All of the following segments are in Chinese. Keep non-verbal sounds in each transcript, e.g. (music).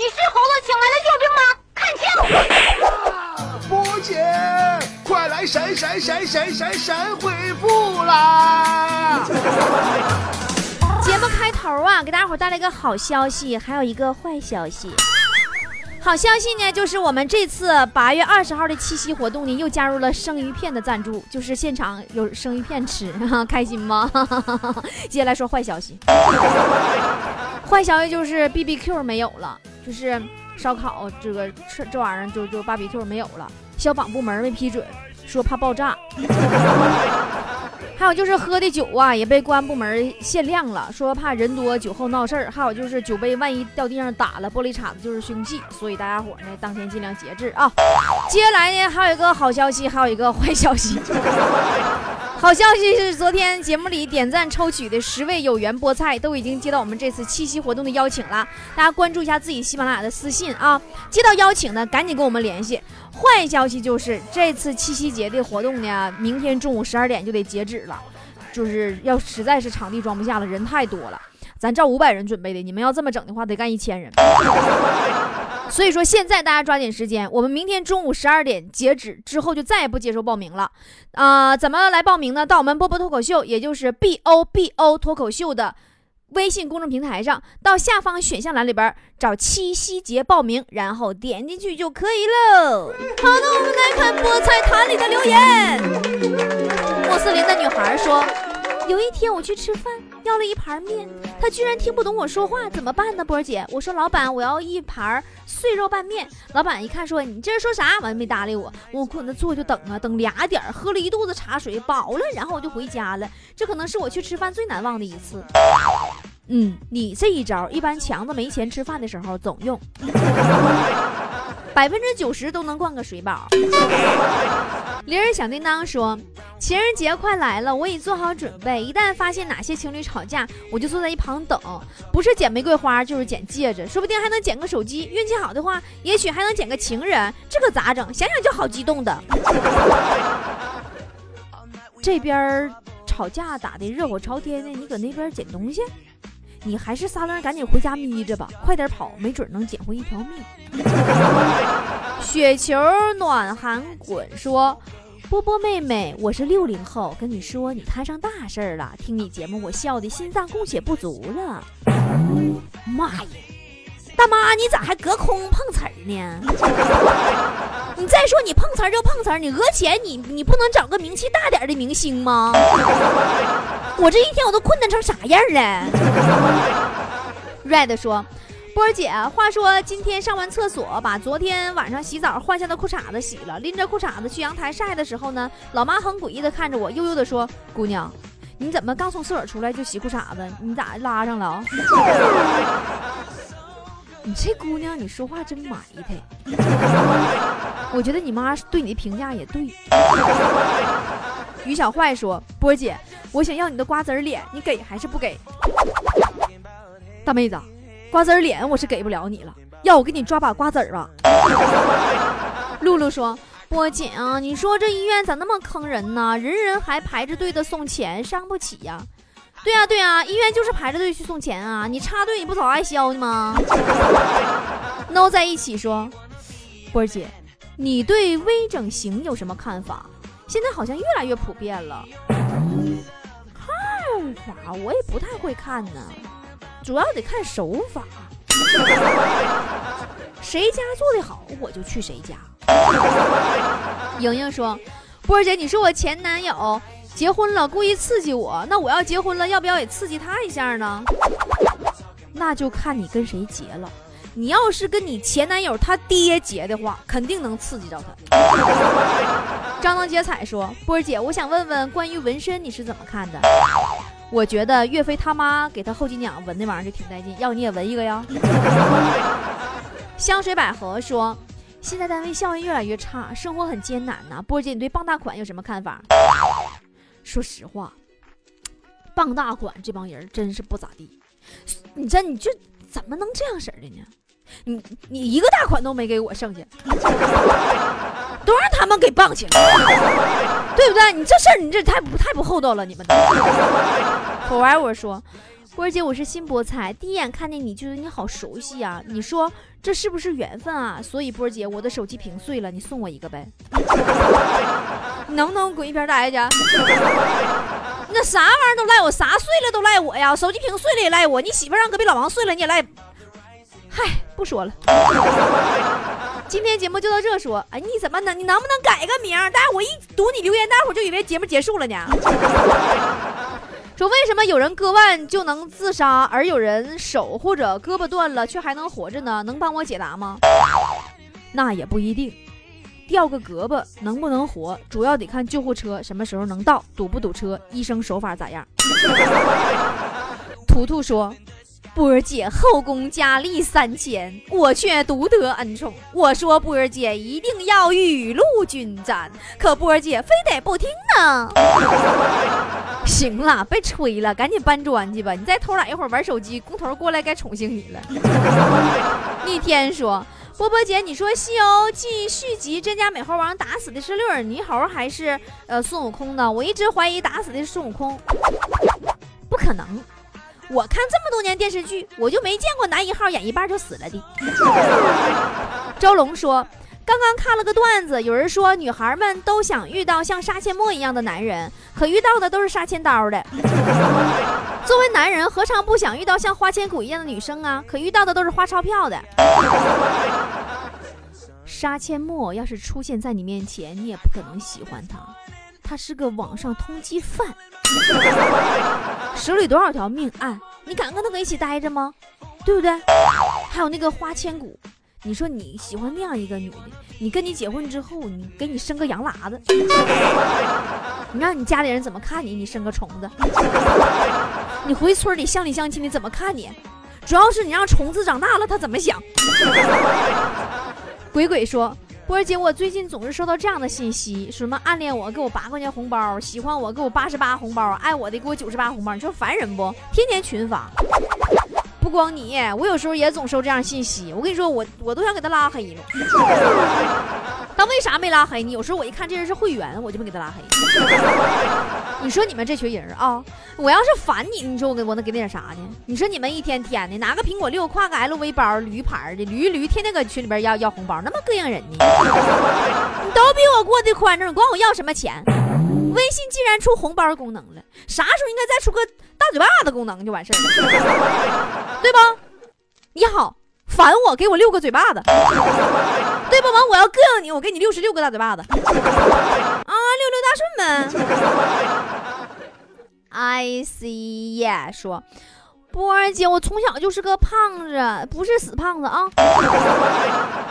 你是猴子请来的救兵吗？看清！波姐，快来神神神神神神回复啦！节目开头啊，给大家伙带来一个好消息，还有一个坏消息。好消息呢，就是我们这次八月二十号的七夕活动呢，又加入了生鱼片的赞助，就是现场有生鱼片吃，开心吗？接下来说坏消息，坏消息就是 B B Q 没有了，就是烧烤这个这这玩意儿就就 B B Q 没有了，消防部门没批准，说怕爆炸。(laughs) 还有就是喝的酒啊，也被公安部门限量了，说怕人多酒后闹事儿。还有就是酒杯万一掉地上打了玻璃碴子就是凶器，所以大家伙呢当天尽量节制啊。接下来呢还有一个好消息，还有一个坏消息。好消息是昨天节目里点赞抽取的十位有缘菠菜都已经接到我们这次七夕活动的邀请了，大家关注一下自己喜马拉雅的私信啊，接到邀请呢赶紧跟我们联系。坏消息就是这次七夕节的活动呢，明天中午十二点就得截止了，就是要实在是场地装不下了，人太多了，咱照五百人准备的，你们要这么整的话，得干一千人。(laughs) 所以说现在大家抓紧时间，我们明天中午十二点截止之后就再也不接受报名了。啊，怎么来报名呢？到我们波波脱口秀，也就是 B O B O 脱口秀的。微信公众平台上，到下方选项栏里边找七夕节报名，然后点进去就可以喽。好的，我们来看菠菜坛里的留言。穆斯林的女孩说：“有一天我去吃饭，要了一盘面，他居然听不懂我说话，怎么办呢？波儿姐，我说老板，我要一盘碎肉拌面。老板一看说：你这是说啥？完没搭理我。我搁那坐就等啊，等俩点喝了一肚子茶水，饱了，然后我就回家了。这可能是我去吃饭最难忘的一次。”嗯，你这一招一般强子没钱吃饭的时候总用，(laughs) 百分之九十都能灌个水饱。铃儿小叮当说：“情人节快来了，我已做好准备。一旦发现哪些情侣吵架，我就坐在一旁等，不是捡玫瑰花就是捡戒指，说不定还能捡个手机。运气好的话，也许还能捡个情人。这可咋整？想想就好激动的。这边吵架打的热火朝天的，你搁那边捡东西？”你还是撒楞赶紧回家眯着吧，快点跑，没准能捡回一条命。雪球暖寒滚说：“波波妹妹，我是六零后，跟你说你摊上大事儿了。听你节目，我笑的心脏供血不足了。妈呀，大妈，你咋还隔空碰瓷儿呢？你再说你碰瓷儿就碰瓷儿，你讹钱，你你不能找个名气大点的明星吗？”我这一天我都困难成啥样了？Red 说：“波儿姐，话说今天上完厕所，把昨天晚上洗澡换下的裤衩子洗了，拎着裤衩子去阳台晒的时候呢，老妈很诡异的看着我，悠悠的说：‘姑娘，你怎么刚从厕所出来就洗裤衩子？你咋拉上了？’你这姑娘，你说话真埋汰。我觉得你妈对你的评价也对。”于小坏说：“波儿姐，我想要你的瓜子脸，你给还是不给？”大妹子，瓜子脸我是给不了你了，要我给你抓把瓜子儿吧？(laughs) 露露说：“波姐啊，你说这医院咋那么坑人呢？人人还排着队的送钱，伤不起呀？”对呀对呀，医院就是排着队去送钱啊！你插队你不早挨削呢吗？(laughs) no 在一起说：“波姐，你对微整形有什么看法？”现在好像越来越普遍了，(laughs) 看法我也不太会看呢，主要得看手法，谁家做的好我就去谁家。莹莹说：“波儿姐，你说我前男友结婚了，故意刺激我，那我要结婚了，要不要也刺激他一下呢？那就看你跟谁结了。”你要是跟你前男友他爹结的话，肯定能刺激着他。张灯结彩说：“波儿姐，我想问问关于纹身你是怎么看的？我觉得岳飞他妈给他后脊梁纹那玩意儿就挺带劲，要你也纹一个呀。(laughs) ”香水百合说：“现在单位效益越来越差，生活很艰难呐。波姐，你对傍大款有什么看法？”说实话，傍大款这帮人真是不咋地。你这你这怎么能这样式的呢？你你一个大款都没给我剩下，都让他们给傍起了，对不对？你这事儿你这太不太不厚道了，你们。我玩我说，波儿姐，我是新菠菜，第一眼看见你觉得你好熟悉啊！你说这是不是缘分啊？所以波儿姐，我的手机屏碎了，你送我一个呗？你能不能滚一边待去？那啥玩意儿都赖我，啥碎了都赖我呀！手机屏碎了也赖我，你媳妇让隔壁老王碎了你也赖。不说了。今天节目就到这说。哎，你怎么能？你能不能改个名？但是我一读你留言，大伙就以为节目结束了呢。说为什么有人割腕就能自杀，而有人手或者胳膊断了却还能活着呢？能帮我解答吗？那也不一定，掉个胳膊能不能活，主要得看救护车什么时候能到，堵不堵车，医生手法咋样。图图说。波儿姐后宫佳丽三千，我却独得恩宠。我说波儿姐一定要雨露均沾，可波儿姐非得不听呢。行了，别吹了，赶紧搬砖去吧。你再偷懒一会儿玩手机，工头过来该宠幸你了。逆天说，波波姐，你说《西游记》续集真假美猴王打死的是六耳猕猴还是呃孙悟空呢？我一直怀疑打死的是孙悟空，不可能。我看这么多年电视剧，我就没见过男一号演一半就死了的。(laughs) 周龙说，刚刚看了个段子，有人说女孩们都想遇到像杀阡陌一样的男人，可遇到的都是杀千刀的。(laughs) 作为男人，何尝不想遇到像花千骨一样的女生啊？可遇到的都是花钞票的。杀阡陌要是出现在你面前，你也不可能喜欢他。他是个网上通缉犯，手里多少条命案？你敢跟他搁一起待着吗？对不对？还有那个花千骨，你说你喜欢那样一个女的，你跟你结婚之后，你给你生个羊喇子，你让你家里人怎么看你？你生个虫子，你回村里乡里乡亲的怎么看你？主要是你让虫子长大了，他怎么想？鬼鬼说。波姐，我最近总是收到这样的信息，什么暗恋我给我八块钱红包，喜欢我给我八十八红包，爱我的给我九十八红包，你说烦人不？天天群发。不光你，我有时候也总收这样信息。我跟你说，我我都想给他拉黑了。他为啥没拉黑你？有时候我一看这人是会员，我就没给他拉黑。(laughs) 你说你们这群人啊，我要是烦你，你说我给我能给你点啥呢？你说你们一天天的拿个苹果六，挎个 LV 包，驴牌的驴驴，天天搁群里边要要红包，那么膈应人呢？(laughs) 你都比我过得宽敞，你管我要什么钱？微信既然出红包功能了，啥时候应该再出个大嘴巴子功能就完事儿了，对吧？你好，烦我给我六个嘴巴子，对吧？完我要膈应你，我给你六十六个大嘴巴子，啊，六六大顺呗。I see，说。波儿姐，我从小就是个胖子，不是死胖子啊！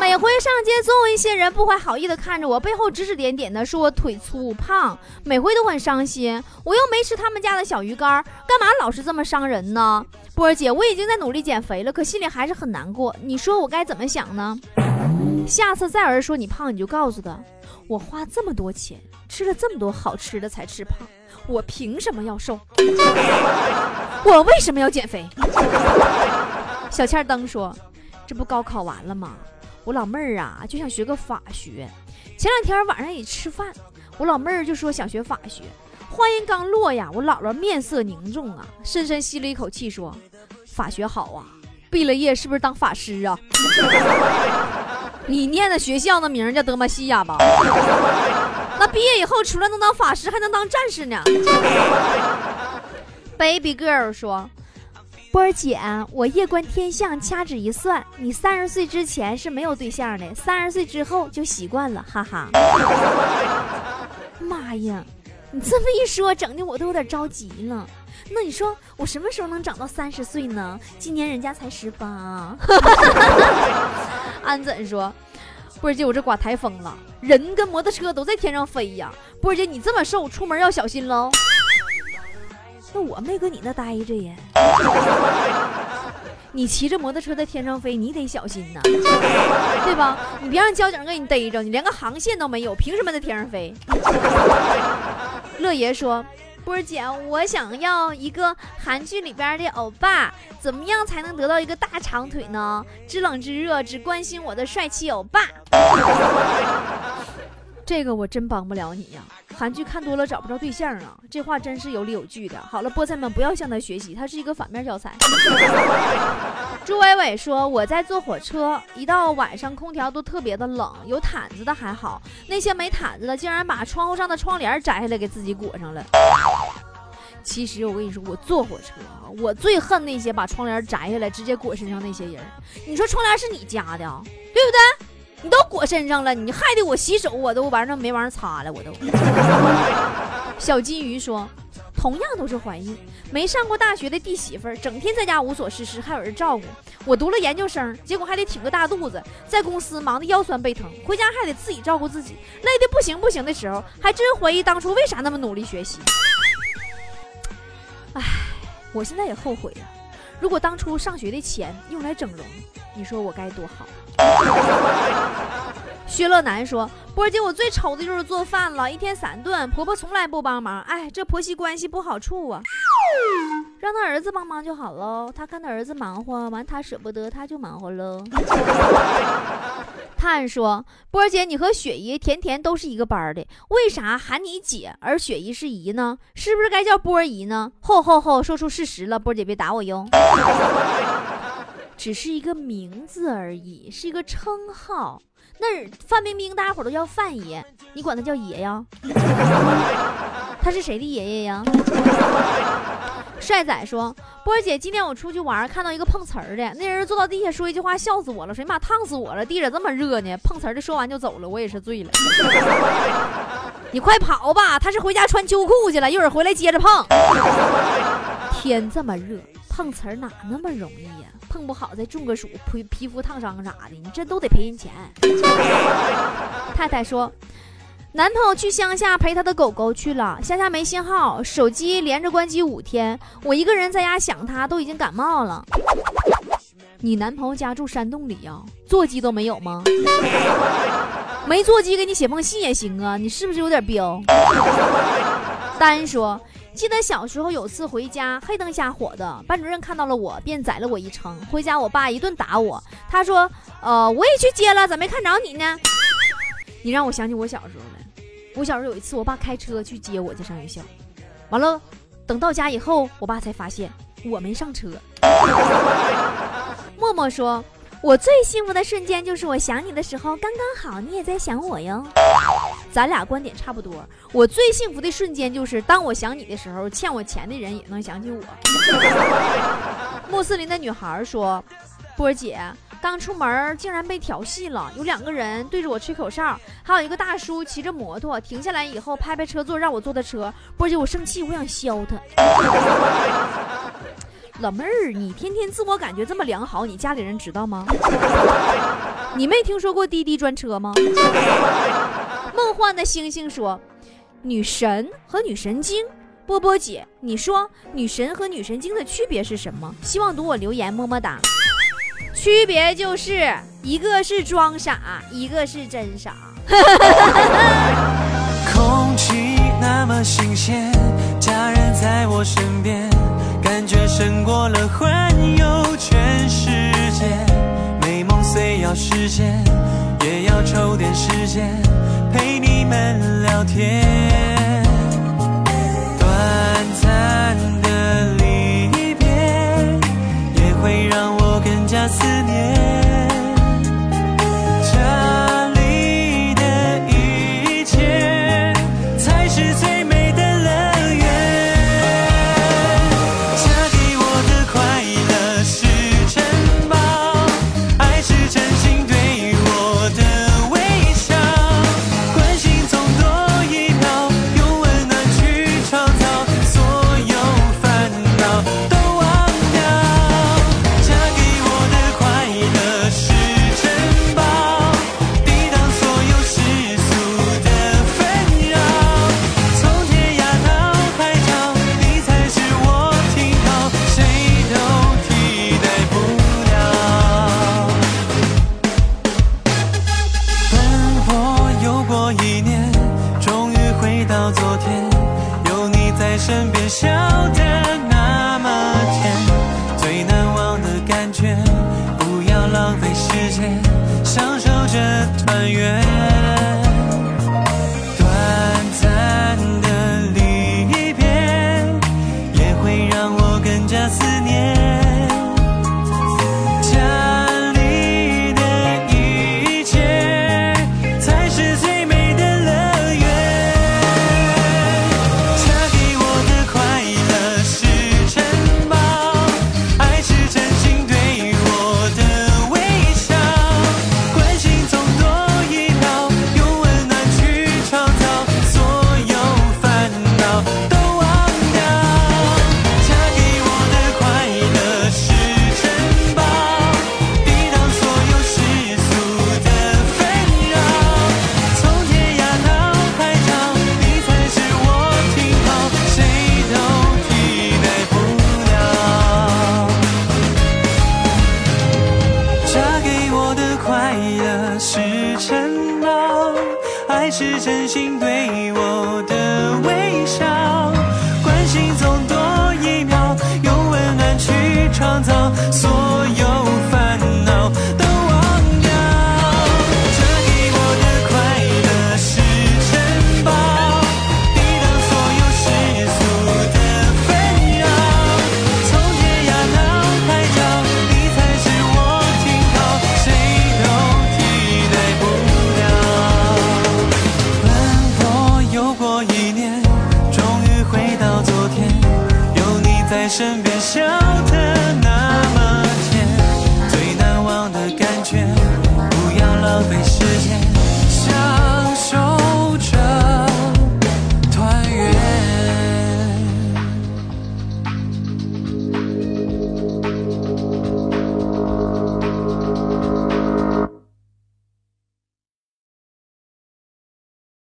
每回上街，总有一些人不怀好意的看着我，背后指指点点的说我腿粗胖，每回都很伤心。我又没吃他们家的小鱼干，干嘛老是这么伤人呢？波儿姐，我已经在努力减肥了，可心里还是很难过。你说我该怎么想呢？下次再有人说你胖，你就告诉他，我花这么多钱，吃了这么多好吃的才吃胖。我凭什么要瘦？我为什么要减肥？小欠灯说：“这不高考完了吗？我老妹儿啊就想学个法学。前两天晚上一吃饭，我老妹儿就说想学法学。话音刚落呀，我姥姥面色凝重啊，深深吸了一口气说：法学好啊，毕了业是不是当法师啊？(laughs) 你念的学校的名叫德玛西亚吧？” (laughs) 那毕业以后，除了能当法师，还能当战士呢。Baby girl 说：“波儿姐，我夜观天象，掐指一算，你三十岁之前是没有对象的，三十岁之后就习惯了，哈哈。”妈呀，你这么一说，整的我都有点着急了。那你说我什么时候能长到三十岁呢？今年人家才十八。(laughs) 安怎说？波儿姐，我这刮台风了，人跟摩托车都在天上飞呀。波儿姐，你这么瘦，出门要小心喽。那我没搁你那待着呀。(laughs) 你骑着摩托车在天上飞，你得小心呐，对吧？你别让交警给你逮着，你连个航线都没有，凭什么在天上飞？(laughs) 乐爷说。波儿姐，我想要一个韩剧里边的欧巴，怎么样才能得到一个大长腿呢？知冷知热，只关心我的帅气欧巴。这个我真帮不了你呀。韩剧看多了找不着对象啊，这话真是有理有据的。好了，菠菜们不要向他学习，他是一个反面教材。(laughs) 朱伟伟说：“我在坐火车，一到晚上空调都特别的冷，有毯子的还好，那些没毯子的竟然把窗户上的窗帘摘下来给自己裹上了。”其实我跟你说，我坐火车啊，我最恨那些把窗帘摘下来直接裹身上那些人。你说窗帘是你家的，对不对？你都裹身上了，你害得我洗手我都完上没玩意擦了，我都。小金鱼说，同样都是怀孕，没上过大学的弟媳妇儿，整天在家无所事事，还有人照顾。我读了研究生，结果还得挺个大肚子，在公司忙得腰酸背疼，回家还得自己照顾自己，累得不行不行的时候，还真怀疑当初为啥那么努力学习。唉，我现在也后悔呀，如果当初上学的钱用来整容，你说我该多好。(laughs) 薛乐南说：“波姐，我最愁的就是做饭了，一天三顿，婆婆从来不帮忙。哎，这婆媳关系不好处啊。让他儿子帮忙就好喽，他看他儿子忙活，完他舍不得，他就忙活喽。(laughs) ”探说：“波姐，你和雪姨、甜甜都是一个班的，为啥喊你姐，而雪姨是姨呢？是不是该叫波姨呢？”吼吼吼，说出事实了，波姐别打我哟。只是一个名字而已，是一个称号。那范冰冰大家伙都叫范爷，你管他叫爷呀？他是谁的爷爷呀？帅仔说：“波儿姐，今天我出去玩，看到一个碰瓷儿的，那人坐到地下说一句话，笑死我了，说你妈烫死我了，地咋这么热呢？碰瓷儿的说完就走了，我也是醉了。你快跑吧，他是回家穿秋裤去了，一会儿回来接着碰。天这么热。”碰瓷儿哪那么容易呀？碰不好再中个暑，皮皮肤烫伤啥的，你这都得赔人钱。(laughs) 太太说，男朋友去乡下陪他的狗狗去了，乡下没信号，手机连着关机五天，我一个人在家想他，都已经感冒了。你男朋友家住山洞里呀？座机都没有吗？没座机给你写封信也行啊，你是不是有点彪？(laughs) 丹说。记得小时候有次回家，黑灯瞎火的，班主任看到了我，便宰了我一程。回家，我爸一顿打我。他说：“呃，我也去接了，咋没看着你呢？”你让我想起我小时候了。我小时候有一次，我爸开车去接我去上学校，完了，等到家以后，我爸才发现我没上车。默默说。我最幸福的瞬间就是我想你的时候刚刚好，你也在想我哟。咱俩观点差不多。我最幸福的瞬间就是当我想你的时候，欠我钱的人也能想起我。(laughs) 穆斯林的女孩说：“波姐刚出门竟然被调戏了，有两个人对着我吹口哨，还有一个大叔骑着摩托停下来以后拍拍车座让我坐他车。波姐，我生气，我想削他。(laughs) ”老妹儿，你天天自我感觉这么良好，你家里人知道吗？(laughs) 你没听说过滴滴专车吗？梦幻的星星说：“女神和女神经，波波姐，你说女神和女神经的区别是什么？希望读我留言，么么哒。区别就是一个是装傻，一个是真傻。(laughs) 空气那么新鲜，家人在我身边。”感觉胜过了环游全世界，美梦虽要实现，也要抽点时间你们聊天。要浪费时间，享受这团圆。城堡爱是真心对我的微笑。关心总多一秒用温暖去创造所在身边想